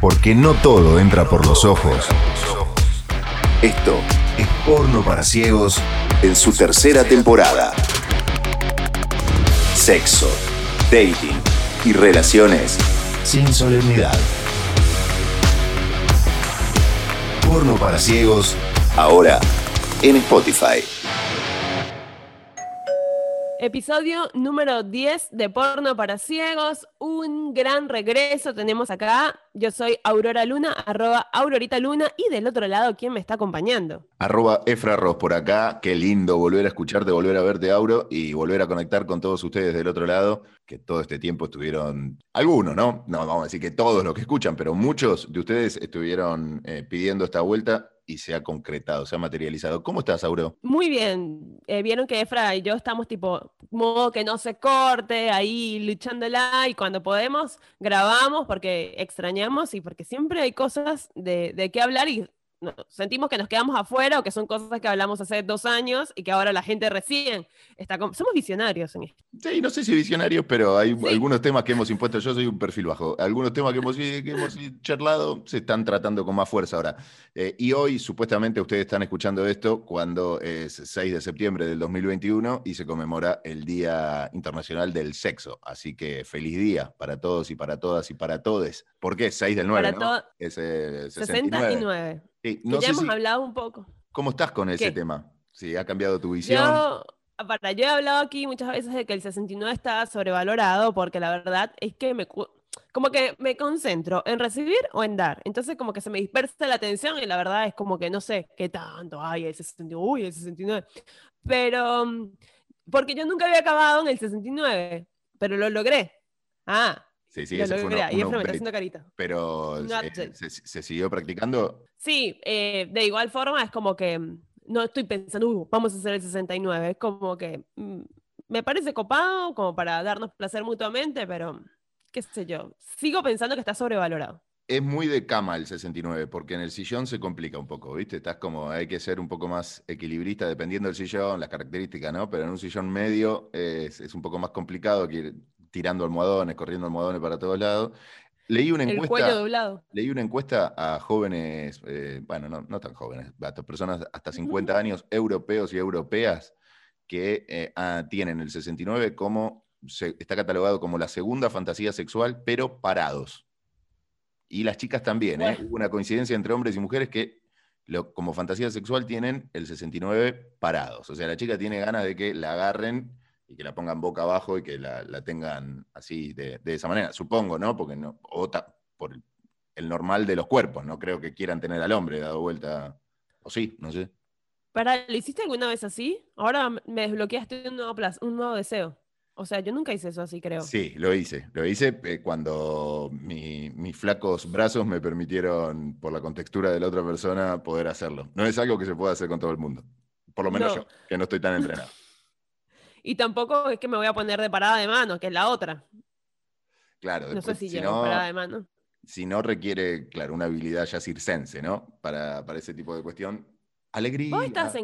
Porque no todo entra por los ojos. Esto es Porno para Ciegos en su tercera temporada. Sexo, dating y relaciones sin solemnidad. Porno para Ciegos, ahora en Spotify. Episodio número 10 de Porno para Ciegos. Un gran regreso tenemos acá. Yo soy Aurora Luna, arroba Aurorita Luna. Y del otro lado, ¿quién me está acompañando? Arroba Efra Ross por acá. Qué lindo volver a escucharte, volver a verte, Auro, y volver a conectar con todos ustedes del otro lado, que todo este tiempo estuvieron, algunos, ¿no? No vamos a decir que todos los que escuchan, pero muchos de ustedes estuvieron eh, pidiendo esta vuelta y se ha concretado, se ha materializado. ¿Cómo estás, Auro? Muy bien. Eh, vieron que Efra y yo estamos tipo, modo que no se corte, ahí luchándola y cuando podemos grabamos porque extrañamos y porque siempre hay cosas de, de qué hablar y no, sentimos que nos quedamos afuera o que son cosas que hablamos hace dos años y que ahora la gente recién está con... Somos visionarios en esto. Sí, no sé si visionarios, pero hay algunos temas que hemos impuesto. Yo soy un perfil bajo. Algunos temas que hemos, que hemos charlado se están tratando con más fuerza ahora. Eh, y hoy, supuestamente, ustedes están escuchando esto cuando es 6 de septiembre del 2021 y se conmemora el Día Internacional del Sexo. Así que feliz día para todos y para todas y para todes. ¿Por qué? 6 del 9, para ¿no? Es eh, 69. No ya hemos hablado un poco. ¿Cómo estás con ese tema? Si ha cambiado tu visión. Yo, para, yo he hablado aquí muchas veces de que el 69 está sobrevalorado porque la verdad es que me como que me concentro en recibir o en dar. Entonces como que se me dispersa la atención y la verdad es como que no sé qué tanto, ay, el 69, uy, el 69. Pero, mm, porque yo nunca había acabado en el 69, pero lo logré. Ah, Sí, sí, ese fue y me está haciendo carita. Pero eh, se, siguió practicando? Sí, eh, de igual forma es como que mm, no estoy pensando, uh, vamos a hacer el 69, es como que mm, me parece copado como para darnos placer mutuamente, pero qué sé yo, sigo pensando que está sobrevalorado. Es muy de cama el 69, porque en el sillón se complica un poco, ¿viste? Estás como, hay que ser un poco más equilibrista dependiendo del sillón, las características, ¿no? Pero en un sillón medio es, es un poco más complicado que tirando almohadones, corriendo almohadones para todos lados. Leí una encuesta. El. Leí una encuesta a jóvenes, eh, bueno, no, tan jóvenes, a personas hasta 50 años, europeos y europeas, que eh, ah, tienen el 69 como, está catalogado como la segunda fantasía sexual, pero parados. Y las chicas también, ¿eh? Hubo una coincidencia entre hombres y mujeres que como fantasía sexual tienen el 69 parados. O sea, la chica tiene ganas de que la agarren y que la pongan boca abajo y que la, tengan así de, esa manera, supongo, ¿no? Porque no, o por el normal de los cuerpos, no creo que quieran tener al hombre dado vuelta, o sí, no sé. ¿Para, ¿Lo hiciste alguna vez así? Ahora me desbloqueaste un nuevo, un nuevo deseo. O sea, yo nunca hice eso así, creo. Sí, lo hice. Lo hice eh, cuando mis flacos brazos me permitieron, por la contextura de la otra persona, poder hacerlo. No es algo que se pueda hacer con todo el mundo. Por lo menos yo, que no estoy tan entrenado. Y tampoco es que me voy a poner de parada de mano, que es la otra. Claro. No sé si, si parada de mano. Si no requiere, claro, una habilidad ya circense, ¿no? Para, para ese tipo de cuestión. Alegría. ¿Vos estas,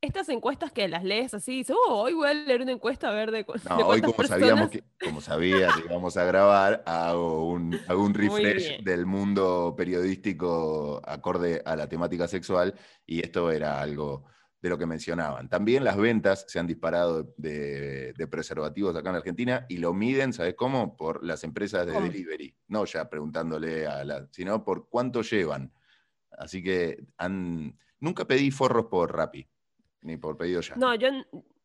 estas encuestas que las lees así, dices, oh, hoy voy a leer una encuesta a ver de, no, hoy como sabíamos que, como sabía que íbamos a grabar, hago un, hago un refresh del mundo periodístico acorde a la temática sexual y esto era algo de lo que mencionaban. También las ventas se han disparado de, preservativos acá en Argentina y lo miden, ¿sabes cómo? Por las empresas de delivery. No ya preguntándole a la, sino por cuánto llevan. Así que han, nunca pedí forros por Rappi, ni por pedido ya. No, yo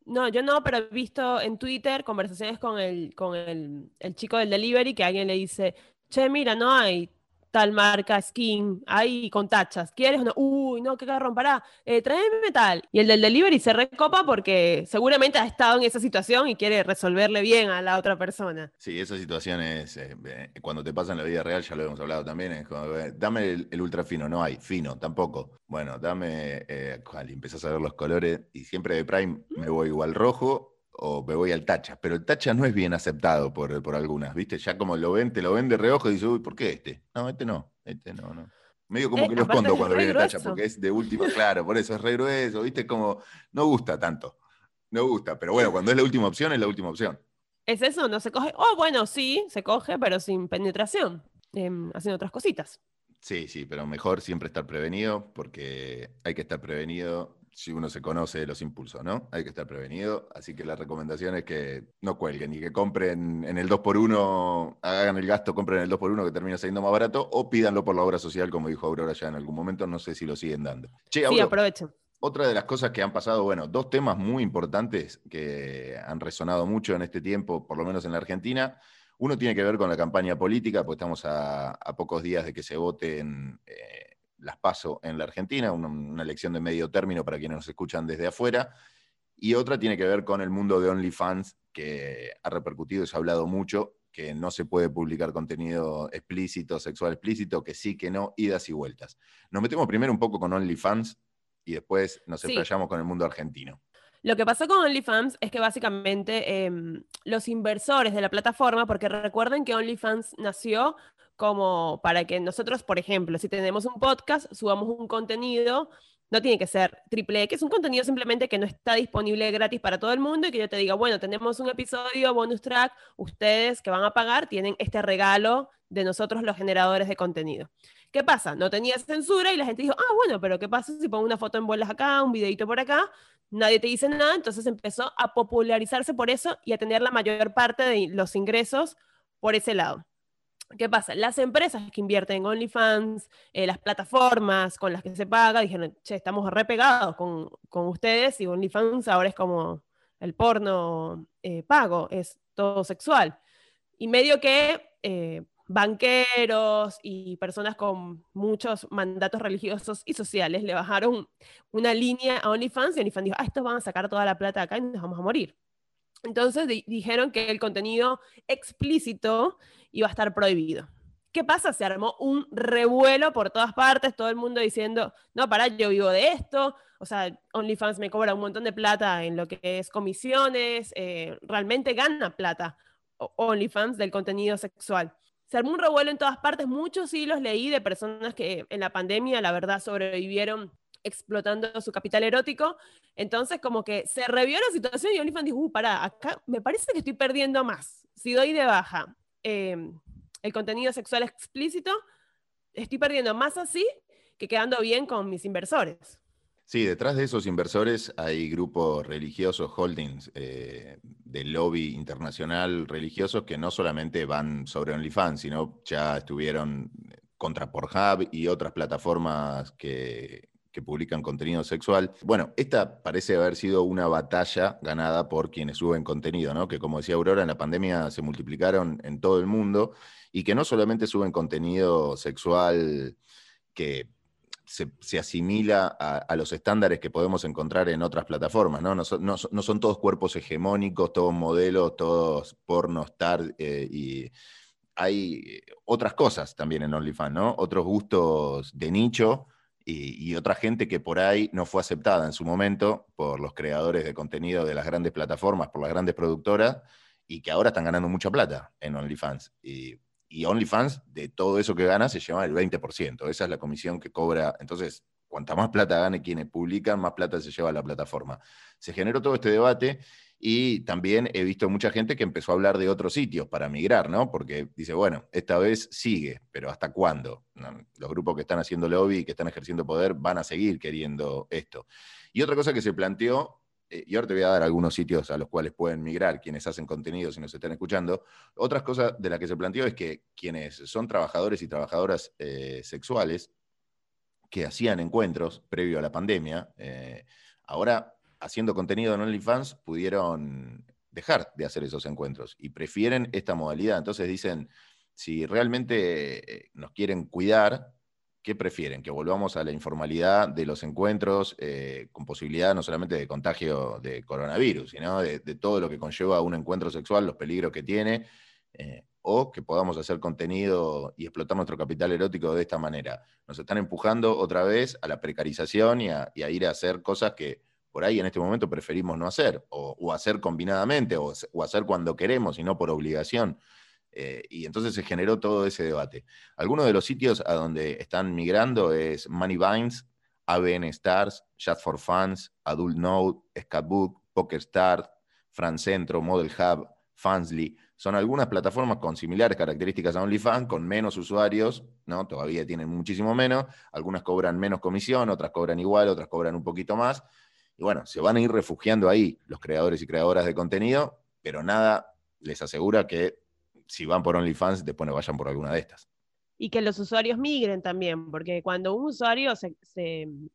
no, yo no, pero he visto en Twitter conversaciones con el, con el, el chico del delivery que alguien le dice, che, mira, no hay tal marca, skin, ahí con tachas. ¿Quieres o? Uy, no, qué carrón, pará, eh, tráeme tal. Y el del delivery se recopa porque seguramente ha estado en esa situación y quiere resolverle bien a la otra persona. Sí, esas situaciones, eh, eh, cuando te pasa en la vida real, ya lo hemos hablado también, es como, dame el, ultra fino, no hay, fino, tampoco. Bueno, dame, eh, y empezás a ver los colores y siempre de Prime me voy igual rojo o me voy al tacha, pero el tacha no es bien aceptado por, por algunas, ¿viste? Ya como lo ven, te lo ven de reojo y dices, uy, ¿por qué este? No, este no, este no, no. Medio como eh, que lo escondo cuando viene el tacha, porque es de última, claro, por eso es re grueso, ¿viste? Como, no gusta tanto, no gusta, pero bueno, cuando es la última opción, es la última opción. ¿Es eso? ¿No se coge? Oh, bueno, sí, se coge, pero sin penetración. em, haciendo otras cositas. Sí, sí, pero mejor siempre estar prevenido, porque hay que estar prevenido si uno se conoce los impulsos, ¿no? Hay que estar prevenido. Así que la recomendación es que no cuelguen y que compren en el 2x1, hagan el gasto, compren el 2x1 que termina siendo más barato, o pídanlo por la obra social, como dijo Aurora ya en algún momento. No sé si lo siguen dando. sí, aprovechen. Otra de las cosas que han pasado, bueno, dos temas muy importantes que han resonado mucho en este tiempo, por lo menos en la Argentina. Uno tiene que ver con la campaña política, pues estamos a, pocos días de que se voten eh, las PASO en la Argentina, una, elección de medio término para quienes nos escuchan desde afuera. Y otra tiene que ver con el mundo de OnlyFans, que ha repercutido y se ha hablado mucho, que no se puede publicar contenido explícito, sexual explícito, que sí, que no, idas y vueltas. Nos metemos primero un poco con OnlyFans y después nos explayamos con el mundo argentino. Lo que pasó con OnlyFans es que básicamente em, los inversores de la plataforma, porque recuerden que OnlyFans nació como para que nosotros, por ejemplo, si tenemos un podcast, subamos un contenido, no tiene que ser triple que es un contenido simplemente que no está disponible gratis para todo el mundo y que yo te diga, bueno, tenemos un episodio bonus track, ustedes que van a pagar tienen este regalo de nosotros los generadores de contenido. ¿Qué pasa? No tenía censura y la gente dijo, ah, bueno, pero ¿qué pasa si pongo una foto en bolas acá, un videito por acá? Nadie te dice nada, entonces empezó a popularizarse por eso y a tener la mayor parte de los ingresos por ese lado. ¿Qué pasa? Las empresas que invierten en OnlyFans, eh, las plataformas con las que se paga, dijeron, che, estamos repegados con, con ustedes y OnlyFans ahora es como el porno eh, pago, es todo sexual. Y medio que eh, banqueros y personas con muchos mandatos religiosos y sociales le bajaron una línea a OnlyFans y OnlyFans dijo, ah, estos van a sacar toda la plata acá y nos vamos a morir. Entonces dijeron que el contenido explícito iba a estar prohibido. ¿Qué pasa? Se armó un revuelo por todas partes, todo el mundo diciendo, no, para, yo vivo de esto, o sea, OnlyFans me cobra un montón de plata en lo que es comisiones, eh, realmente gana plata OnlyFans del contenido sexual se armó un revuelo en todas partes. Muchos hilos leí de personas que en la pandemia, la verdad, sobrevivieron explotando su capital erótico. Entonces, como que se revió la situación y OnlyFans dijo, uh, pará, acá me parece que estoy perdiendo más. Si doy de baja em, el contenido sexual explícito, estoy perdiendo más así que quedando bien con mis inversores. Sí, detrás de esos inversores hay grupos religiosos, holdings, eh, de lobby internacional religiosos que no solamente van sobre OnlyFans, sino ya estuvieron contra Pornhub y otras plataformas que, que publican contenido sexual. Bueno, esta parece haber sido una batalla ganada por quienes suben contenido, ¿no? Que como decía Aurora, en la pandemia se multiplicaron en todo el mundo y que no solamente suben contenido sexual que se, asimila a, los estándares que podemos encontrar en otras plataformas, ¿no? No, son todos cuerpos hegemónicos, todos modelos, todos porno, star, eh, y hay otras cosas también en OnlyFans, ¿no? Otros gustos de nicho y, otra gente que por ahí no fue aceptada en su momento por los creadores de contenido de las grandes plataformas, por las grandes productoras, y que ahora están ganando mucha plata en OnlyFans. Y y OnlyFans, de todo eso que gana, se lleva el 20%. Esa es la comisión que cobra. Entonces, cuanta más plata gane quienes publican, más plata se lleva la plataforma. Se generó todo este debate y también he visto mucha gente que empezó a hablar de otros sitios para migrar, ¿no? Porque dice, bueno, esta vez sigue, pero ¿hasta cuándo? Los grupos que están haciendo lobby que están ejerciendo poder van a seguir queriendo esto. Y otra cosa que se planteó eh, y ahora te voy a dar algunos sitios a los cuales pueden migrar quienes hacen contenido si nos están escuchando. Otras cosas de las que se planteó es que quienes son trabajadores y trabajadoras eh, sexuales que hacían encuentros previo a la pandemia, eh, ahora haciendo contenido en OnlyFans pudieron dejar de hacer esos encuentros y prefieren esta modalidad. Entonces dicen, si realmente nos quieren cuidar, ¿qué prefieren? ¿Que volvamos a la informalidad de los encuentros eh, con posibilidad no solamente de contagio de coronavirus, sino de, todo lo que conlleva un encuentro sexual, los peligros que tiene, eh, o que podamos hacer contenido y explotar nuestro capital erótico de esta manera? Nos están empujando otra vez a la precarización y a, ir a hacer cosas que por ahí en este momento preferimos no hacer, o, hacer combinadamente, o, hacer cuando queremos y no por obligación. Eh, y entonces se generó todo ese debate. Algunos de los sitios a donde están migrando es Moneyvines, ABN Stars, Chat for Fans, Adult Note, Scapbook, PokerStars, Centro, Model Hub, Fansly. son algunas plataformas con similares características a OnlyFans, con menos usuarios, ¿no? Todavía tienen muchísimo menos, algunas cobran menos comisión, otras cobran igual, otras cobran un poquito más. Y bueno, se van a ir refugiando ahí los creadores y creadoras de contenido, pero nada les asegura que si van por OnlyFans, después no vayan por alguna de estas y que los usuarios migren también, porque cuando un usuario se,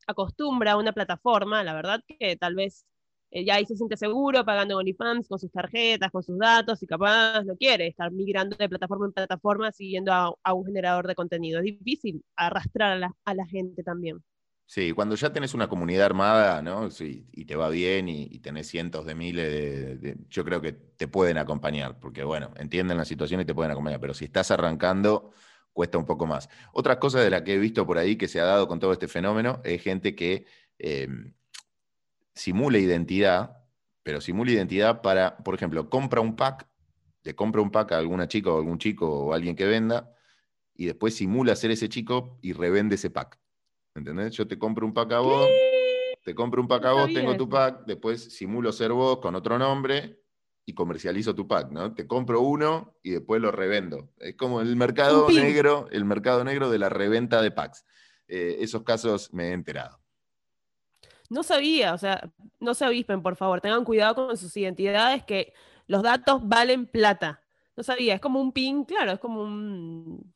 acostumbra a una plataforma, la verdad que tal vez eh, ya ahí se siente seguro pagando OnlyFans con sus tarjetas, con sus datos y capaz no quiere estar migrando de plataforma en plataforma siguiendo a, un generador de contenido. Es difícil arrastrar a la, gente también. Sí, cuando ya tenés una comunidad armada, ¿no? Sí, y te va bien y, tenés cientos de miles de, Yo creo que te pueden acompañar, porque bueno, entienden la situación y te pueden acompañar, pero si estás arrancando cuesta un poco más. Otra cosa de la que he visto por ahí que se ha dado con todo este fenómeno es gente que em, simula identidad, pero simula identidad para, por ejemplo, compra un pack, le compra un pack a alguna chica o algún chico o alguien que venda, y después simula ser ese chico y revende ese pack. ¿Entendés? Yo te compro un pack a vos, te compro un pack a vos, tengo tu pack, después simulo ser vos con otro nombre y comercializo tu pack, ¿no? Te compro uno y después lo revendo. Es como el mercado negro, el mercado negro de la reventa de packs. Eh, esos casos me he enterado. No sabía, o sea, no se avispen, por favor, tengan cuidado con sus identidades, que los datos valen plata. No sabía, es como un pin, claro, es como un.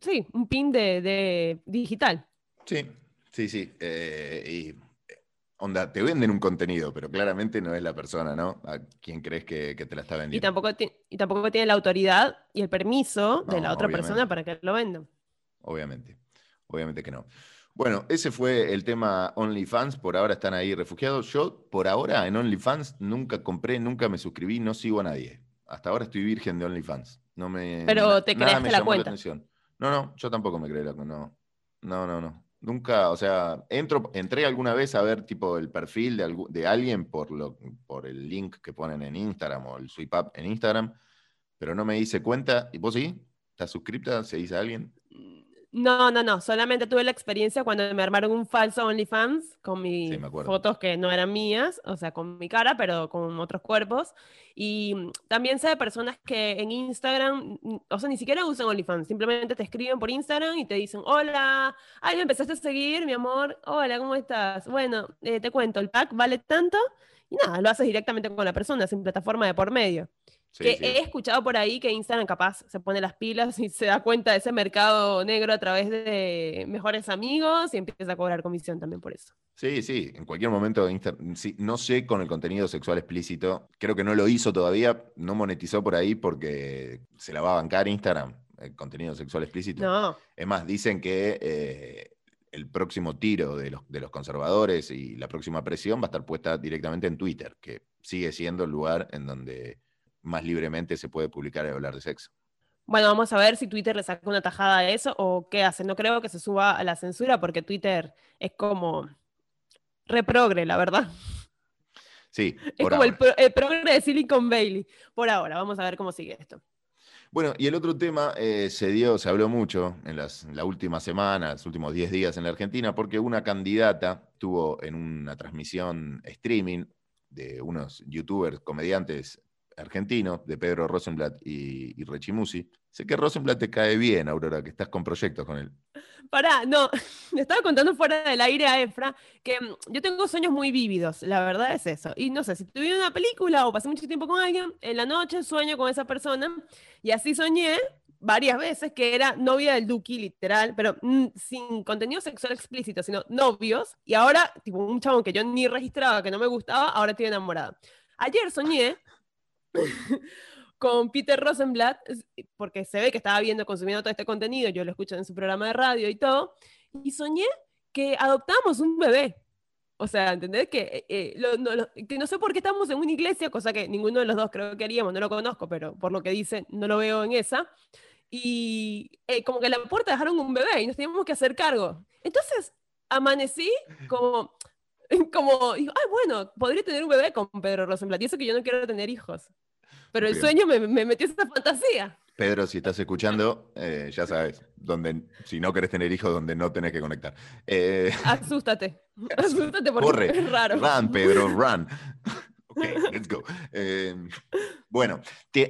Sí, un pin de, digital. Sí, sí, sí. Eh, y onda, te venden un contenido, pero claramente no es la persona, ¿no? A quien crees que, te la está vendiendo. Y tampoco, y tampoco tiene la autoridad y el permiso de la otra persona para que lo vendan. Obviamente, obviamente que no. Bueno, ese fue el tema OnlyFans. Por ahora están ahí refugiados. Yo, por ahora, en OnlyFans nunca compré, nunca me suscribí, no sigo a nadie. Hasta ahora estoy virgen de OnlyFans. No me, Pero te creaste la cuenta. No, no, yo tampoco me creé la cuenta. No, no, no. no. Nunca, o sea, entro, entré alguna vez a ver tipo el perfil de, de alguien por, lo, por el link que ponen en Instagram o el sweep up en Instagram, pero no me hice cuenta. ¿Y vos sí? ¿Estás suscripta? ¿Se dice alguien? No, no, no. Solamente tuve la experiencia cuando me armaron un falso OnlyFans con mis fotos que no eran mías, o sea, con mi cara, pero con otros cuerpos. Y también sé de personas que en Instagram, o sea, ni siquiera usan OnlyFans, simplemente te escriben por Instagram y te dicen, hola, ay, me empezaste a seguir, mi amor, hola, ¿cómo estás? Bueno, eh, te cuento, el pack vale tanto y nada, lo haces directamente con la persona, sin plataforma de por medio que he escuchado por ahí que Instagram capaz se pone las pilas y se da cuenta de ese mercado negro a través de mejores amigos y empieza a cobrar comisión también por eso. Sí, sí, en cualquier momento, no sé con el contenido sexual explícito, creo que no lo hizo todavía, no monetizó por ahí porque se la va a bancar Instagram, el contenido sexual explícito. No. Es más, dicen que eh, el próximo tiro de los, de los conservadores y la próxima presión va a estar puesta directamente en Twitter, que sigue siendo el lugar en donde más libremente se puede publicar y hablar de sexo. Bueno, vamos a ver si Twitter le saca una tajada de eso o qué hace. No creo que se suba a la censura porque Twitter es como reprogre, la verdad. Sí. Es como el, progre de Silicon Valley. Por ahora, vamos a ver cómo sigue esto. Bueno, y el otro tema eh, se dio, se habló mucho en las, en la última semana, los últimos 10 días en la Argentina, porque una candidata tuvo en una transmisión streaming de unos youtubers, comediantes argentino, de Pedro Rosenblatt y, Rechimusi. Sé que Rosenblatt te cae bien, Aurora, que estás con proyectos con él. Pará, no, le estaba contando fuera del aire a Efra que mm, yo tengo sueños muy vívidos, la verdad es eso. Y no sé, si tuviera una película o pasé mucho tiempo con alguien, en la noche sueño con esa persona y así soñé varias veces que era novia del Duki, literal, pero mm, sin contenido sexual explícito, sino novios. Y ahora, tipo, un chabón que yo ni registraba, que no me gustaba, ahora estoy enamorada. Ayer soñé con Peter Rosenblatt, porque se ve que estaba viendo, consumiendo todo este contenido, yo lo escucho en su programa de radio y todo, y soñé que adoptamos un bebé. O sea, ¿entendés? Que, eh, no, que no sé por qué estamos en una iglesia, cosa que ninguno de los dos creo que haríamos, no lo conozco, pero por lo que dice, no lo veo en esa. Y eh, como que en la puerta dejaron un bebé y nos teníamos que hacer cargo. Entonces, amanecí como, como, digo, ay, bueno, podría tener un bebé con Pedro Rosenblatt, y eso que yo no quiero tener hijos. Pero el sueño me, metió esa fantasía. Pedro, si estás escuchando, eh, ya sabes, donde, si no querés tener hijos, donde no tenés que conectar. Eh, Asústate. Asústate porque Corre. es raro. Run, Pedro, run. Ok, let's go. Eh, bueno,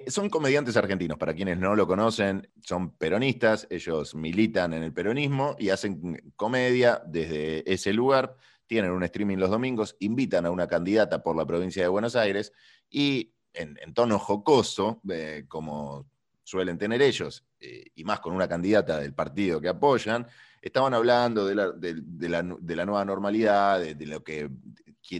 son comediantes argentinos, para quienes no lo conocen, son peronistas, ellos militan en el peronismo y hacen comedia desde ese lugar, tienen un streaming los domingos, invitan a una candidata por la provincia de Buenos Aires y en, tono jocoso, eh, como suelen tener ellos, eh, y más con una candidata del partido que apoyan, estaban hablando de la, nueva normalidad, de, lo que,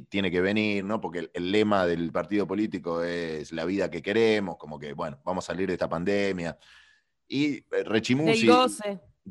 tiene que venir, ¿no? Porque el, lema del partido político es la vida que queremos, como que, bueno, vamos a salir de esta pandemia. Y eh, Rechimusi...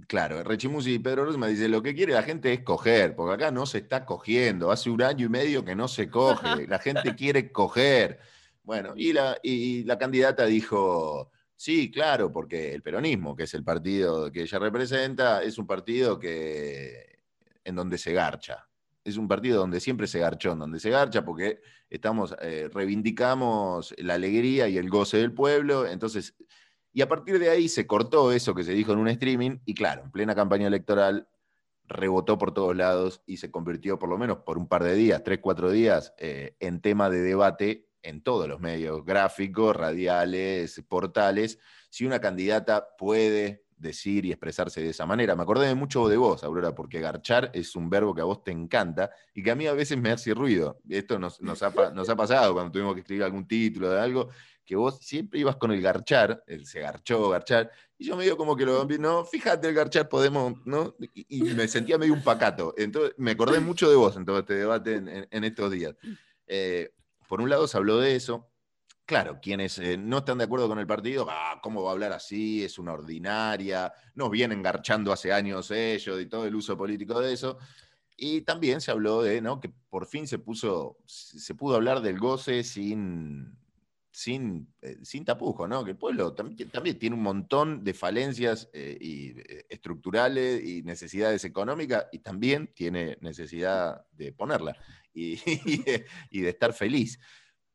Claro, Rechimusi y Pedro me dice, lo que quiere la gente es coger, porque acá no se está cogiendo, hace un año y medio que no se coge, la gente quiere coger. Bueno, y la, y la candidata dijo, Sí, claro, porque el peronismo, que es el partido que ella representa, es un partido que en donde se garcha. Es un partido donde siempre se garchó, en donde se garcha porque estamos, eh, reivindicamos la alegría y el goce del pueblo. Entonces, y a partir de ahí se cortó eso que se dijo en un streaming, y claro, en plena campaña electoral rebotó por todos lados y se convirtió, por lo menos por un par de días, tres, cuatro días, eh, en tema de debate en todos los medios gráficos, radiales, portales, si una candidata puede decir y expresarse de esa manera. Me acordé mucho de vos, Aurora, porque garchar es un verbo que a vos te encanta y que a mí a veces me hace ruido. Esto nos, ha, pasado cuando tuvimos que escribir algún título de algo, que vos siempre ibas con el garchar, el se garchó, garchar, y yo medio como que lo no, fíjate el garchar podemos, ¿no? Y, me sentía medio un pacato. Entonces me acordé mucho de vos en todo este debate en, estos días. Eh, por un lado se habló de eso. Claro, quienes eh, no están de acuerdo con el partido, ah, ¿cómo va a hablar así? Es una ordinaria, nos vienen garchando hace años ellos y todo el uso político de eso. Y también se habló de ¿no? que por fin se puso, se pudo hablar del goce sin, sin, eh, sin tapujo, ¿no? Que el pueblo también, también tiene un montón de falencias eh, y, estructurales y necesidades económicas y también tiene necesidad de ponerla. y, de, estar feliz.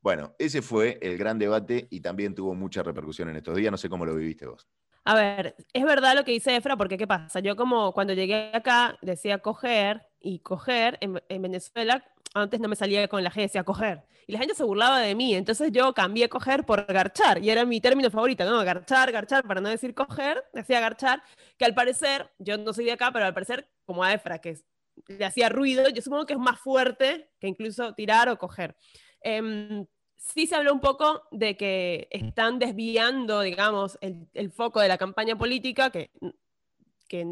Bueno, ese fue el gran debate y también tuvo mucha repercusión en estos días. No sé cómo lo viviste vos. A ver, es verdad lo que dice Efra, porque ¿qué pasa? Yo como cuando llegué acá decía coger y coger en, Venezuela, antes no me salía con la G, decía coger. Y la gente se burlaba de mí, entonces yo cambié coger por garchar, y era mi término favorito, ¿no? Garchar, garchar, para no decir coger, decía garchar, que al parecer, yo no soy de acá, pero al parecer, como a Efra, que le hacía ruido, yo supongo que es más fuerte que incluso tirar o coger. Em, sí se habló un poco de que están desviando, digamos, el, foco de la campaña política, que, que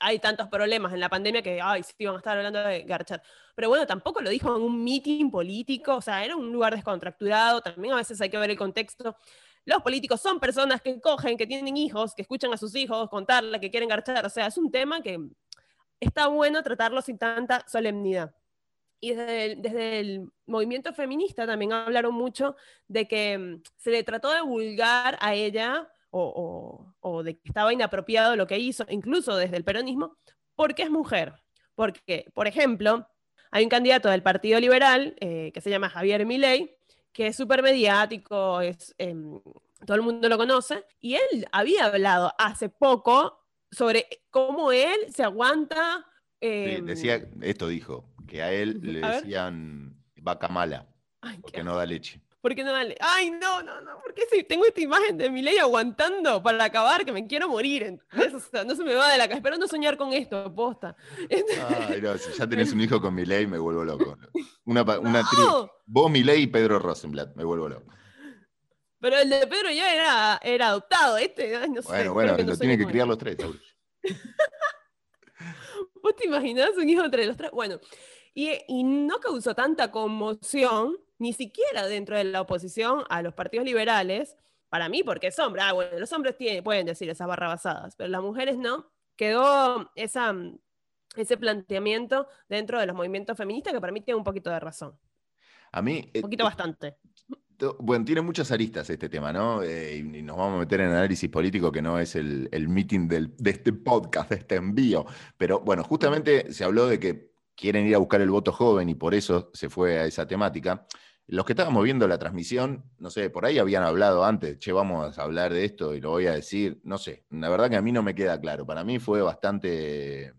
hay tantos problemas en la pandemia que, ay, sí, van a estar hablando de Garchat. Pero bueno, tampoco lo dijo en un meeting político, o sea, era un lugar descontracturado, también a veces hay que ver el contexto. Los políticos son personas que cogen, que tienen hijos, que escuchan a sus hijos contarle que quieren garchar, o sea, es un tema que está bueno tratarlo sin tanta solemnidad. Y desde el, movimiento feminista también hablaron mucho de que mm, se le trató de vulgar a ella o, de que estaba inapropiado lo que hizo, incluso desde el peronismo, porque es mujer. Porque, por ejemplo, hay un candidato del Partido Liberal eh, que se llama Javier Milei, que es súper mediático, es, em, todo el mundo lo conoce, y él había hablado hace poco sobre cómo él se aguanta. Em, decía, esto dijo, que a él le decían vaca mala, porque no da leche. Porque no da leche. Ay, no, no, no, porque si tengo esta imagen de mi ley aguantando para acabar, que me quiero morir. no se me va de la cabeza. Espero no soñar con esto, aposta. Ay, no, si ya tenés un hijo con mi ley, me vuelvo loco. Una, una Vos, mi ley y Pedro Rosenblatt, me vuelvo loco. Pero el de Pedro ya era, era adoptado, este, no sé. Bueno, bueno, lo tienen que criar los tres, ¿Vos te imaginás un hijo entre los tres? Bueno, y, y, no causó tanta conmoción, ni siquiera dentro de la oposición a los partidos liberales, para mí, porque es hombre. Ah, bueno, los hombres tienen, pueden decir esas barrabasadas, pero las mujeres no. Quedó esa, ese planteamiento dentro de los movimientos feministas que para mí tiene un poquito de razón. A mí. Un poquito eh, bastante. Bueno, tiene muchas aristas este tema, ¿no? Eh, y nos vamos a meter en análisis político, que no es el, meeting de este podcast, de este envío. Pero bueno, justamente se habló de que quieren ir a buscar el voto joven y por eso se fue a esa temática. Los que estábamos viendo la transmisión, no sé, por ahí habían hablado antes, che, vamos a hablar de esto y lo voy a decir, no sé, la verdad que a mí no me queda claro. Para mí fue bastante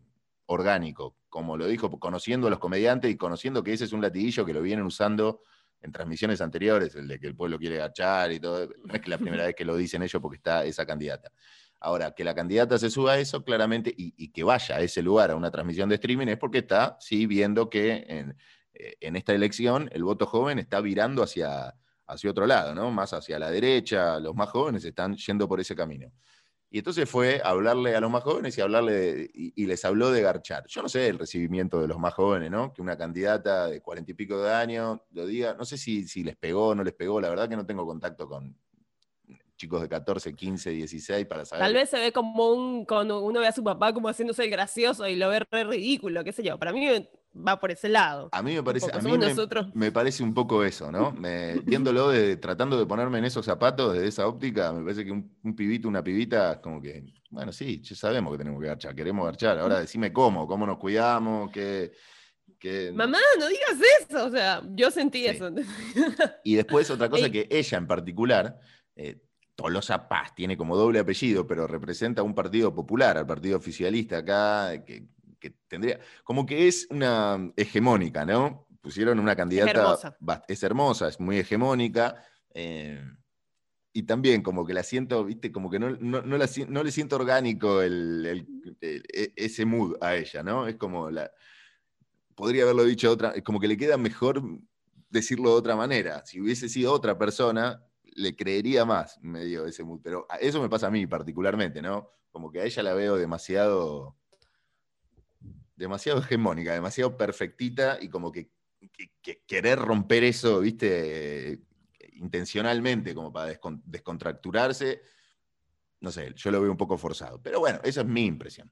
orgánico, como lo dijo, conociendo a los comediantes y conociendo que ese es un latiguillo que lo vienen usando en transmisiones anteriores, el de que el pueblo quiere agachar y todo, no es que la primera vez que lo dicen ellos porque está esa candidata. Ahora, que la candidata se suba a eso, claramente, y, que vaya a ese lugar, a una transmisión de streaming, es porque está, sí, viendo que en, eh, esta elección el voto joven está virando hacia, hacia otro lado, ¿no? Más hacia la derecha, los más jóvenes están yendo por ese camino. Y entonces fue a hablarle a los más jóvenes y hablarle y, les habló de garchar. Yo no sé el recibimiento de los más jóvenes, ¿no? Que una candidata de cuarenta y pico de años lo diga. No sé si, si les pegó o no les pegó. La verdad que no tengo contacto con, chicos de 14, 15, 16 para saber. Tal vez se ve como un, cuando uno ve a su papá como haciéndose el gracioso y lo ve re ridículo, qué sé yo. Para mí va por ese lado. A mí me parece, a mí me, parece un poco eso, ¿no? viéndolo, de, tratando de ponerme en esos zapatos, desde esa óptica, me parece que un, pibito, una pibita, como que, bueno, sí, ya sabemos que tenemos que garchar, queremos garchar. Ahora decime cómo, cómo nos cuidamos, qué... Mamá, no digas eso, o sea, yo sentí eso. Y después otra cosa que ella en particular, eh, Tolosa Paz tiene como doble apellido, pero representa un partido popular, al partido oficialista acá, que, tendría, como que es una hegemónica, ¿no? Pusieron una candidata, es hermosa, es, hermosa, es muy hegemónica, eh, y también como que la siento, viste, como que no, le siento orgánico e, ese mood a ella, ¿no? Es como la, podría haberlo dicho otra, es como que le queda mejor decirlo de otra manera. Si hubiese sido otra persona, le creería más, medio ese mood. Pero eso me pasa a mí particularmente, ¿no? Como que a ella la veo demasiado, demasiado hegemónica, demasiado perfectita y como que, querer romper eso, viste, intencionalmente, como para descontracturarse, no sé, yo lo veo un poco forzado. Pero bueno, esa es mi impresión.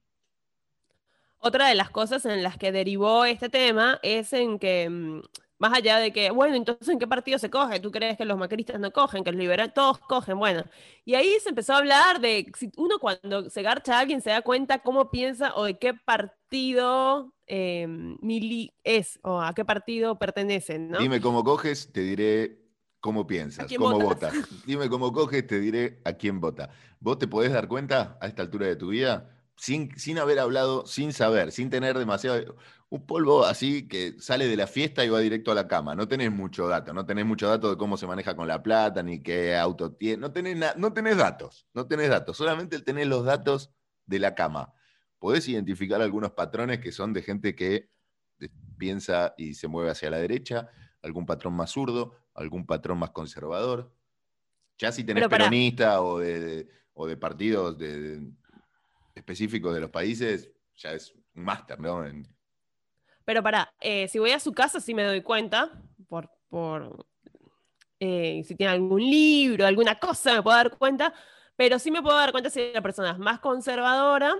Otra de las cosas en las que derivó este tema es en que mm, más allá de que, bueno, entonces ¿en qué partido se coge? ¿Tú crees que los macristas no cogen, que los liberales todos cogen? Bueno, y ahí se empezó a hablar de si uno cuando se garcha a alguien se da cuenta cómo piensa o de qué partido eh, mili es o a qué partido pertenece, ¿no? Dime cómo coges, te diré cómo piensas, cómo votas. Dime cómo coges, te diré a quién vota. ¿Vos te podés dar cuenta a esta altura de tu vida? Sin, sin haber hablado, sin saber, sin tener demasiado un polvo así que sale de la fiesta y va directo a la cama. No tenés mucho dato, no tenés mucho dato de cómo se maneja con la plata, ni qué auto tiene. No tenés, no tenés datos, no tenés datos. Solamente tenés los datos de la cama. Podés identificar algunos patrones que son de gente que piensa y se mueve hacia la derecha, algún patrón más zurdo, algún patrón más conservador. Ya si tenés peronista o de, o de partidos específicos de los países, ya es un máster, ¿no? Pero para, eh, si voy a su casa sí me doy cuenta, por, por eh, si tiene algún libro, alguna cosa, me puedo dar cuenta, pero sí me puedo dar cuenta si la persona es más conservadora,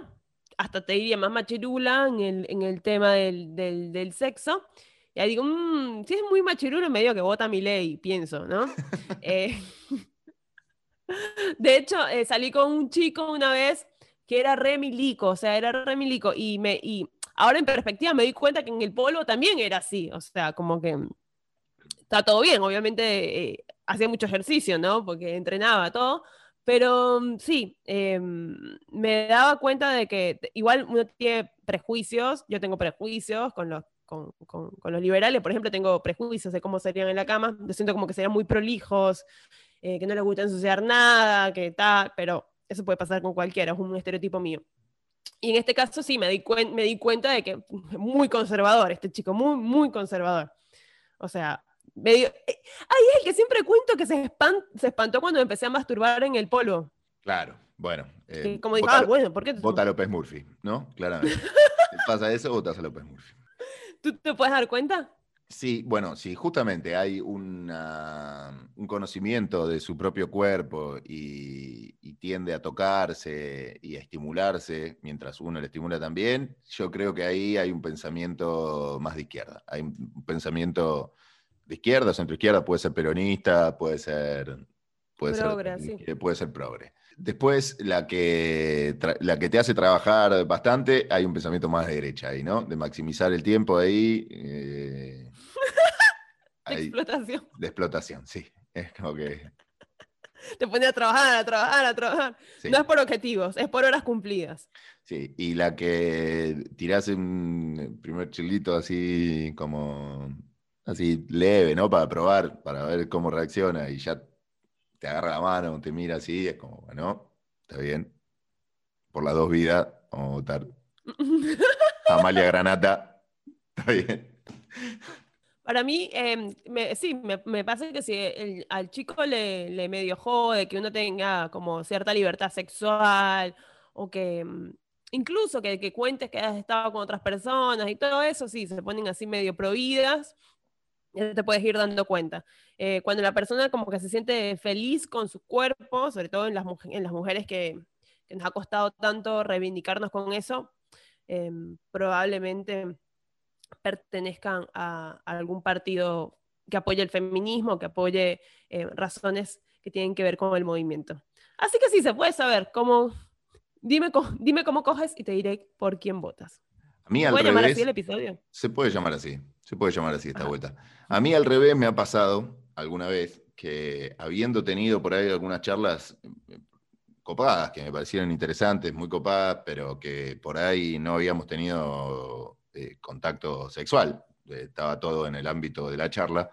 hasta te diría más machirula en el, en el tema del, del, del, sexo. Y ahí digo, mmm, si es muy machirula, medio que vota mi ley, pienso, ¿no? Eh, de hecho, salí con un chico una vez que era re milico, o sea, era re milico, y, me, y Ahora en perspectiva me di cuenta que en el polo también era así, o sea, como que está todo bien, obviamente eh, hacía mucho ejercicio, ¿no? Porque entrenaba todo, pero mm, sí, em, me daba cuenta de que igual uno tiene prejuicios, yo tengo prejuicios con los, con, con, los liberales, por ejemplo, tengo prejuicios de cómo serían en la cama, yo siento como que serían muy prolijos, eh, que no les gusta ensuciar nada, que tal, pero eso puede pasar con cualquiera, es un estereotipo mío. Y en este caso sí, me di, me di cuenta de que muy conservador, este chico, muy, muy conservador. O sea, medio... Eh, ay, es el que siempre cuento que se, se espantó cuando empecé a masturbar en el polo. Claro, bueno. Eh, como dijo, ah, bueno, ¿por qué? Vota a López Murphy, ¿no? Claramente. pasa eso, votas a López Murphy. ¿Tú te puedes dar cuenta? Sí, bueno, sí, justamente hay un conocimiento de su propio cuerpo y, tiende a tocarse y a estimularse, mientras uno le estimula también, yo creo que ahí hay un pensamiento más de izquierda. Hay un pensamiento de izquierda, centro izquierda, puede ser peronista, puede ser... Puede ser, puede ser progre. Después, la que, la que te hace trabajar bastante, hay un pensamiento más de derecha ahí, ¿no? De maximizar el tiempo ahí. Eh, de explotación. De explotación, sí. Es como que. Te pone a trabajar, a trabajar, a trabajar. No es por objetivos, es por horas cumplidas. Sí, y la que tirase un primer chilito así como así leve, ¿no? Para probar, para ver cómo reacciona y ya te agarra la mano, te mira así, es como, bueno, está bien. Por las dos vidas, vamos a votar. Amalia Granata, está bien. Para mí, em, sí, me, pasa que si al chico le, le medio jode que uno tenga como cierta libertad sexual o que mm, incluso que, que, cuentes que has estado con otras personas y todo eso, sí, se ponen así medio prohibidas, te puedes ir dando cuenta. Eh, cuando la persona como que se siente feliz con su cuerpo, sobre todo en las, en las mujeres que, que, nos ha costado tanto reivindicarnos con eso, em, probablemente pertenezcan a, algún partido que apoye el feminismo, que apoye eh, razones que tienen que ver con el movimiento. Así que sí, se puede saber cómo... Dime, dime cómo coges y te diré por quién votas. A mí al ¿Puede llamar así el episodio? Se puede llamar así, se puede llamar así esta vuelta. A mí al revés me ha pasado alguna vez que habiendo tenido por ahí algunas charlas eh, copadas, que me parecieron interesantes, muy copadas, pero que por ahí no habíamos tenido eh, contacto sexual, eh, estaba todo en el ámbito de la charla.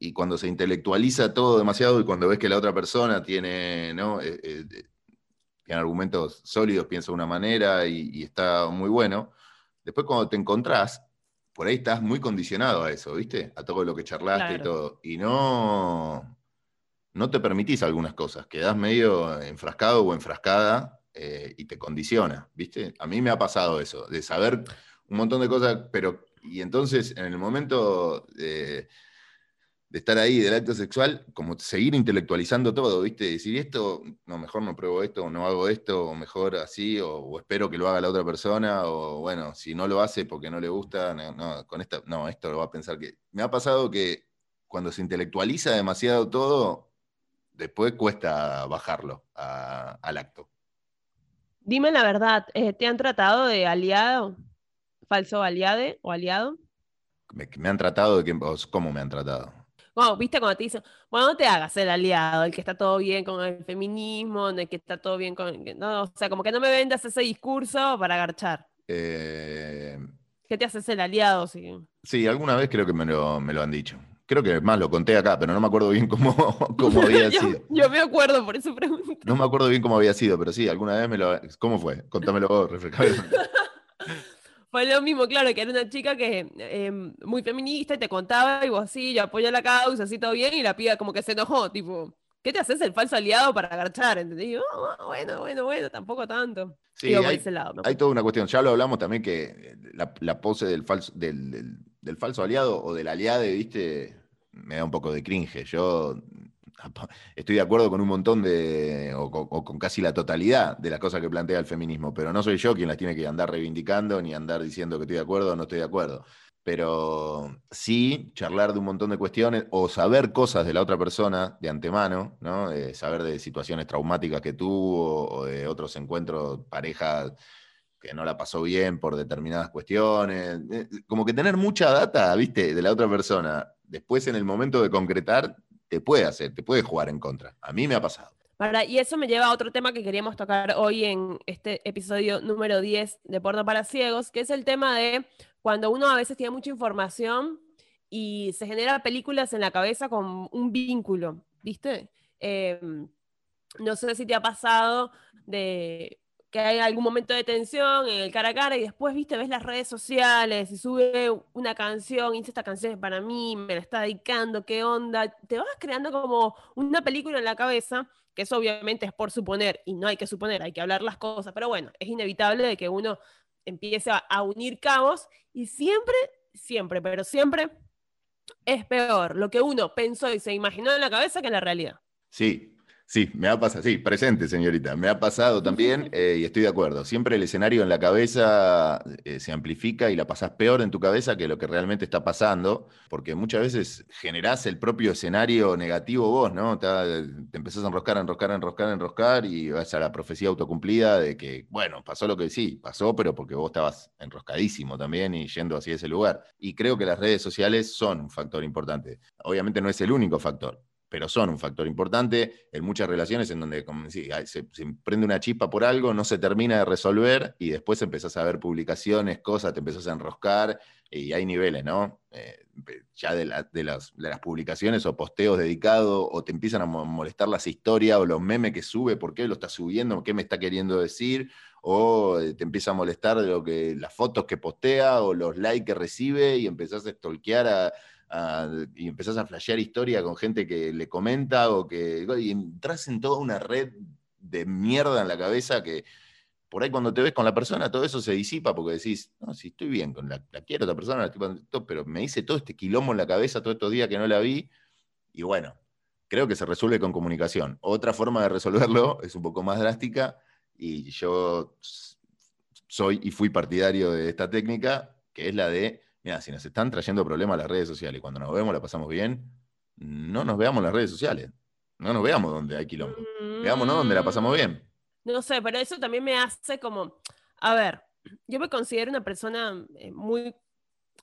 Y cuando se intelectualiza todo demasiado y cuando ves que la otra persona tiene, ¿no? Eh, tiene argumentos sólidos, piensa de una manera y, está muy bueno, después cuando te encontrás, por ahí estás muy condicionado a eso, ¿viste? A todo lo que charlaste y todo. Y no, no te permitís algunas cosas, quedás medio enfrascado o enfrascada y te condiciona, ¿viste? A mí me ha pasado eso, de saber un montón de cosas, pero y entonces en el momento de, estar ahí del acto sexual, como seguir intelectualizando todo, ¿viste? Decir esto, no, mejor no pruebo esto, o no hago esto, o mejor así, o, espero que lo haga la otra persona, o bueno, si no lo hace porque no le gusta, no, con esta, no, esto lo va a pensar que. Me ha pasado que cuando se intelectualiza demasiado todo, después cuesta bajarlo al acto. Dime la verdad, eh, ¿te han tratado de aliado? falso aliade o aliado? Me, me han tratado de que, ¿cómo me han tratado? Bueno, viste cuando te dicen, bueno, no te hagas el aliado, el que está todo bien con el feminismo, el que está todo bien con... No, o sea, como que no me vendas ese discurso para agarchar. Eh... ¿Qué te haces el aliado? Sí, sí alguna vez creo que me lo, me lo han dicho. Creo que más lo conté acá, pero no me acuerdo bien cómo, cómo había sido. Yo me acuerdo, por eso pregunto. No me acuerdo bien cómo había sido, pero sí, alguna vez me lo... ¿Cómo fue? Contámelo vos, Fue lo mismo, claro, que era una chica que em, muy feminista y te contaba y vos sí, yo apoyo la causa, así todo bien, y la piba como que se enojó, tipo, ¿qué te haces el falso aliado para agarchar? ¿Entendí? Oh, bueno, bueno, bueno, tampoco tanto. Sí, hay, hay, toda una cuestión. Ya lo hablamos también que la, pose del falso, del, del, falso aliado o del aliade, viste, me da un poco de cringe. Yo estoy de acuerdo con un montón de, o con, casi la totalidad de las cosas que plantea el feminismo, pero no soy yo quien las tiene que andar reivindicando ni andar diciendo que estoy de acuerdo o no estoy de acuerdo. Pero sí charlar de un montón de cuestiones o saber cosas de la otra persona de antemano, ¿no? saber de situaciones traumáticas que tuvo o de otros encuentros, parejas que no la pasó bien por determinadas cuestiones. Eh, como que tener mucha data, viste, de la otra persona. Después, en el momento de concretar, te puede hacer, te puede jugar en contra. A mí me ha pasado. y eso me lleva a otro tema que queríamos tocar hoy en este episodio número 10 de Porno para Ciegos, que es el tema de cuando uno a veces tiene mucha información y se genera películas en la cabeza con un vínculo, ¿viste? Em, no sé si te ha pasado de que hay algún momento de tensión en el cara a cara y después, viste, ves las redes sociales y sube una canción y dice, esta canción es para mí, me la está dedicando, qué onda, te vas creando como una película en la cabeza, que eso obviamente es por suponer, y no hay que suponer, hay que hablar las cosas, pero bueno, es inevitable de que uno empiece a unir cabos y siempre, siempre, pero siempre es peor lo que uno pensó y se imaginó en la cabeza que en la realidad. Sí, Sí, me ha pasado, sí, presente, señorita. Me ha pasado también eh, y estoy de acuerdo. Siempre el escenario en la cabeza eh, se amplifica y la pasás peor en tu cabeza que lo que realmente está pasando, porque muchas veces generás el propio escenario negativo vos, ¿no? Te, empezás a enroscar, enroscar, enroscar, enroscar y vas a la profecía autocumplida de que, bueno, pasó lo que sí, pasó, pero porque vos estabas enroscadísimo también y yendo hacia ese lugar. Y creo que las redes sociales son un factor importante. Obviamente no es el único factor pero son un factor importante en muchas relaciones en donde se, prende una chispa por algo, no se termina de resolver y después empezás a ver publicaciones, cosas, te empezás a enroscar y hay niveles, ¿no? Eh, ya de, de, las, publicaciones o posteos dedicados o te empiezan a molestar las historias o los memes que sube, por qué lo está subiendo, qué me está queriendo decir, o eh, te empieza a molestar lo que, las fotos que postea o los likes que recibe y empezás a stalkear a y empezás a flashear historia con gente que le comenta o que. Y entras en toda una red de mierda en la cabeza que por ahí cuando te ves con la persona todo eso se disipa porque decís, no, si estoy bien con la, quiero, esta persona, pero me hice todo este quilombo en la cabeza todos estos días que no la vi y bueno, creo que se resuelve con comunicación. Otra forma de resolverlo es un poco más drástica y yo soy y fui partidario de esta técnica, que es la de mira, si nos están trayendo problemas las redes sociales y cuando nos vemos la pasamos bien, no nos veamos las redes sociales. No nos veamos donde hay quilombo. Veámonos donde la pasamos bien. No sé, pero eso también me hace como, a ver, yo me considero una persona eh, muy,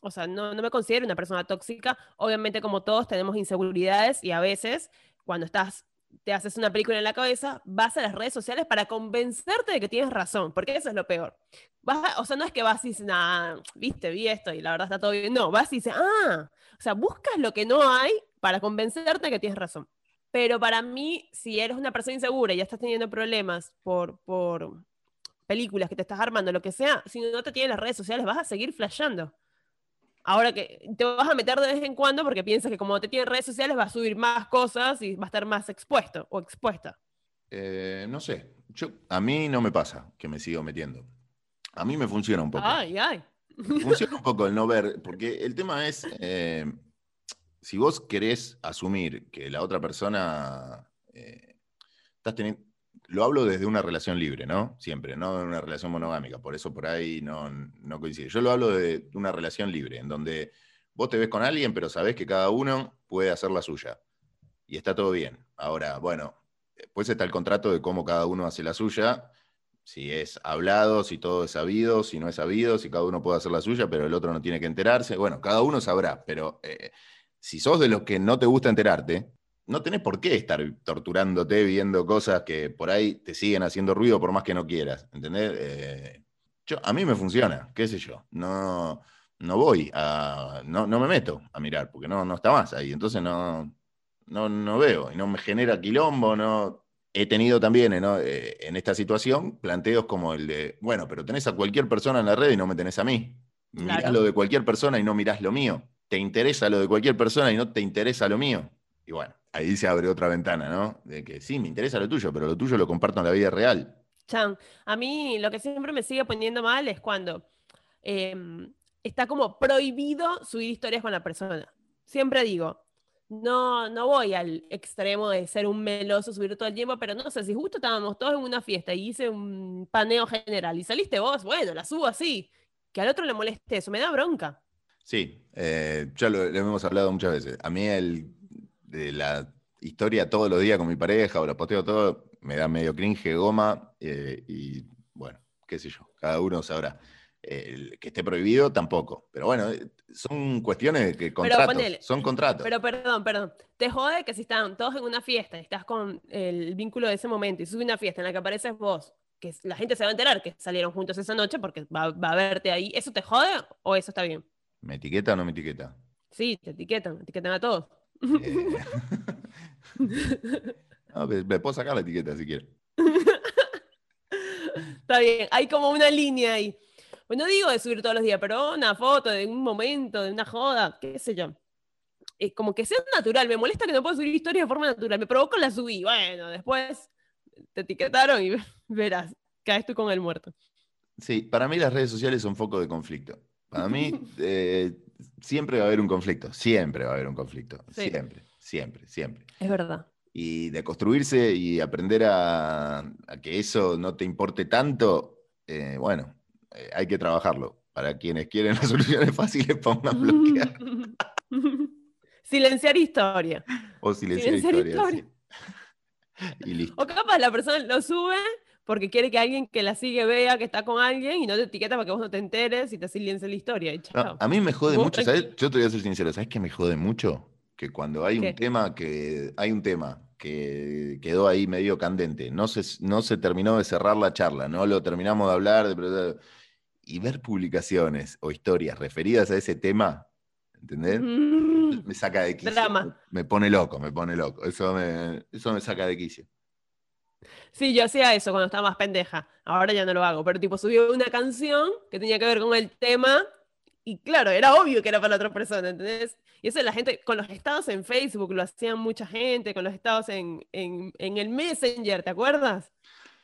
o sea, no, no me considero una persona tóxica. Obviamente como todos tenemos inseguridades y a veces cuando estás te haces una película en la cabeza, vas a las redes sociales para convencerte de que tienes razón, porque eso es lo peor. Vas o sea, no es que vas y dices, nah, viste, vi esto y la verdad está todo bien. No, vas y dices, ah, o sea, buscas lo que no hay para convencerte de que tienes razón. Pero para mí, si eres una persona insegura y ya estás teniendo problemas por, por películas que te estás armando, lo que sea, si no te tienen las redes sociales, vas a seguir flasheando. Ahora que te vas a meter de vez en cuando porque piensas que como te tiene redes sociales va a subir más cosas y va a estar más expuesto o expuesta. Eh, no sé, yo, a mí no me pasa que me sigo metiendo. A mí me funciona un poco. Ay, ay. Funciona un poco el no ver, porque el tema es, eh, si vos querés asumir que la otra persona eh, estás teniendo, lo hablo desde una relación libre, ¿no? Siempre, no una relación monogámica, por eso por ahí no, coincide. Yo lo hablo de una relación libre, en donde vos te ves con alguien, pero sabés que cada uno puede hacer la suya. Y está todo bien. Ahora, bueno, después está el contrato de cómo cada uno hace la suya, si es hablado, si todo es sabido, si no es sabido, si cada uno puede hacer la suya, pero el otro no tiene que enterarse. Bueno, cada uno sabrá, pero eh, si sos de los que no te gusta enterarte, no tenés por qué estar torturándote viendo cosas que por ahí te siguen haciendo ruido por más que no quieras, ¿entendés? Eh, yo, a mí me funciona, qué sé yo, no, no voy a, no, me meto a mirar, porque no, no está más ahí, entonces no, no, no veo, y no me genera quilombo, no... He tenido también eh, en esta situación planteos como el de, bueno, pero tenés a cualquier persona en la red y no me tenés a mí. Mirás lo de cualquier persona y no mirás lo mío. Te interesa lo de cualquier persona y no te interesa lo mío. Y bueno, ahí se abre otra ventana, ¿no? De que sí, me interesa lo tuyo, pero lo tuyo lo comparto en la vida real. Chan, a mí lo que siempre me sigue poniendo mal es cuando em, está como prohibido subir historias con la persona. Siempre digo, no, no voy al extremo de ser un meloso, subir todo el tiempo, pero no sé, si justo estábamos todos en una fiesta y hice un paneo general y saliste vos, bueno, la subo así. Que al otro le moleste eso, me da bronca. Sí, eh, ya lo, lo, hemos hablado muchas veces. A mí el de la historia todos los días con mi pareja o la posteo todo, me da medio cringe, goma, eh, y bueno, qué sé yo, cada uno sabrá. que esté prohibido tampoco. Pero bueno, son cuestiones que contratos, son contratos. Pero perdón, perdón. Te jode que si están todos en una fiesta y estás con el vínculo de ese momento y sube una fiesta en la que apareces vos, que la gente se va a enterar que salieron juntos esa noche porque va, va a verte ahí, ¿eso te jode o eso está bien? ¿Me etiqueta o no me etiqueta? Sí, te etiquetan, etiquetan a todos. Eh, me, puedo sacar la etiqueta si quiero. Está bien, hay como una línea ahí. Pues no digo de subir todos los días, pero una foto de un momento, de una joda, qué sé yo. Es como que sea natural. Me molesta que no puedo subir historias de forma natural. Me provocó la subí. Bueno, después te etiquetaron y verás, caes tú con el muerto. Sí, para mí las redes sociales son foco de conflicto. Para mí, eh, siempre va a haber un conflicto, siempre va a haber un conflicto, siempre, siempre, siempre. Es verdad. Y de construirse y aprender a, que eso no te importe tanto, eh, bueno, eh, hay que trabajarlo. Para quienes quieren las soluciones fáciles, pongan bloquear. Silenciar historia. O silenciar, historia. y listo. O capaz la persona lo sube porque quiere que alguien que la sigue vea que está con alguien y no te etiqueta para que vos no te enteres y te silencie la historia. a mí me jode mucho, ¿sabes? Yo te voy a ser sincero, ¿sabes qué me jode mucho? que cuando hay ¿Qué? un tema que hay un tema que quedó ahí medio candente, no se, no se terminó de cerrar la charla, no lo terminamos de hablar, de- y ver publicaciones o historias referidas a ese tema, ¿entendés? Mm. Me saca de quicio. Drama. Me pone loco, me pone loco. Eso me, eso me saca de quicio. Sí, yo hacía eso cuando estaba más pendeja. Ahora ya no lo hago, pero tipo subí una canción que tenía que ver con el tema y claro, era obvio que era para otra persona, ¿entendés? Y eso la gente, con los estados en Facebook lo hacían mucha gente, con los estados en, en, el Messenger, ¿te acuerdas?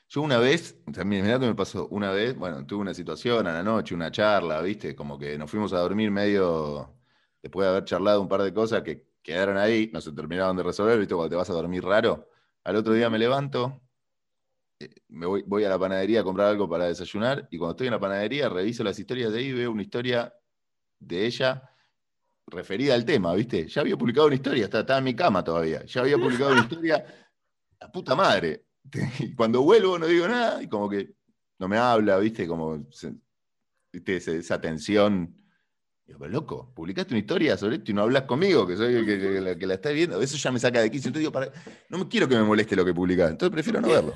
Yo una vez, también, mirá que me pasó, una vez, bueno, tuve una situación a la noche, una charla, ¿viste? Como que nos fuimos a dormir medio, después de haber charlado un par de cosas que quedaron ahí, no se terminaron de resolver, ¿viste? Cuando te vas a dormir raro. Al otro día me levanto, me voy, a la panadería a comprar algo para desayunar, y cuando estoy en la panadería reviso las historias de ahí y veo una historia de ella referida al tema, ¿viste? Ya había publicado una historia, está- estaba en mi cama todavía, ya había publicado una historia, la puta madre. Cuando vuelvo no digo nada y como que no me habla, ¿viste? Como, ¿viste? Esa tensión. Digo, pero loco, publicaste una historia sobre esto y no hablas conmigo, que soy el que, la, que la está viendo. Eso ya me saca de quicio. Entonces digo, para- no quiero que me moleste lo que publicás, entonces prefiero no verlo.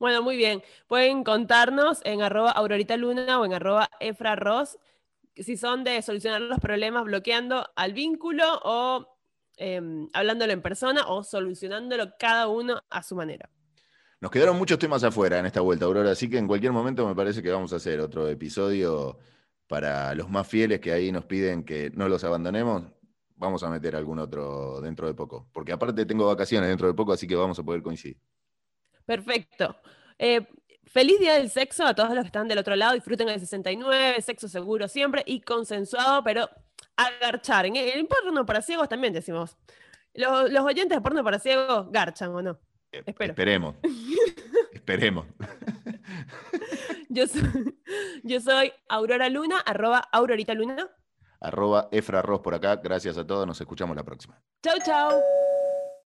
Bueno, muy bien. Pueden contarnos en arroba Aurorita Luna o en arroba Efra Ross si son de solucionar los problemas bloqueando al vínculo o em, hablándolo en persona o solucionándolo cada uno a su manera. Nos quedaron muchos temas afuera en esta vuelta, Aurora, así que en cualquier momento me parece que vamos a hacer otro episodio para los más fieles que ahí nos piden que no los abandonemos. Vamos a meter algún otro dentro de poco, porque aparte tengo vacaciones dentro de poco, así que vamos a poder coincidir. Perfecto. Eh, feliz día del sexo a todos los que están del otro lado. Disfruten el 69, sexo seguro siempre y consensuado, pero agarchar. En el porno para ciegos también decimos. Los, los oyentes de porno para ciegos garchan o no. Eh. Esperemos. Esperemos. Yo soy, yo soy Aurora Luna, arroba Aurorita Luna. Arroba Efra Ross por acá. Gracias a todos. Nos escuchamos la próxima. Chau, chau.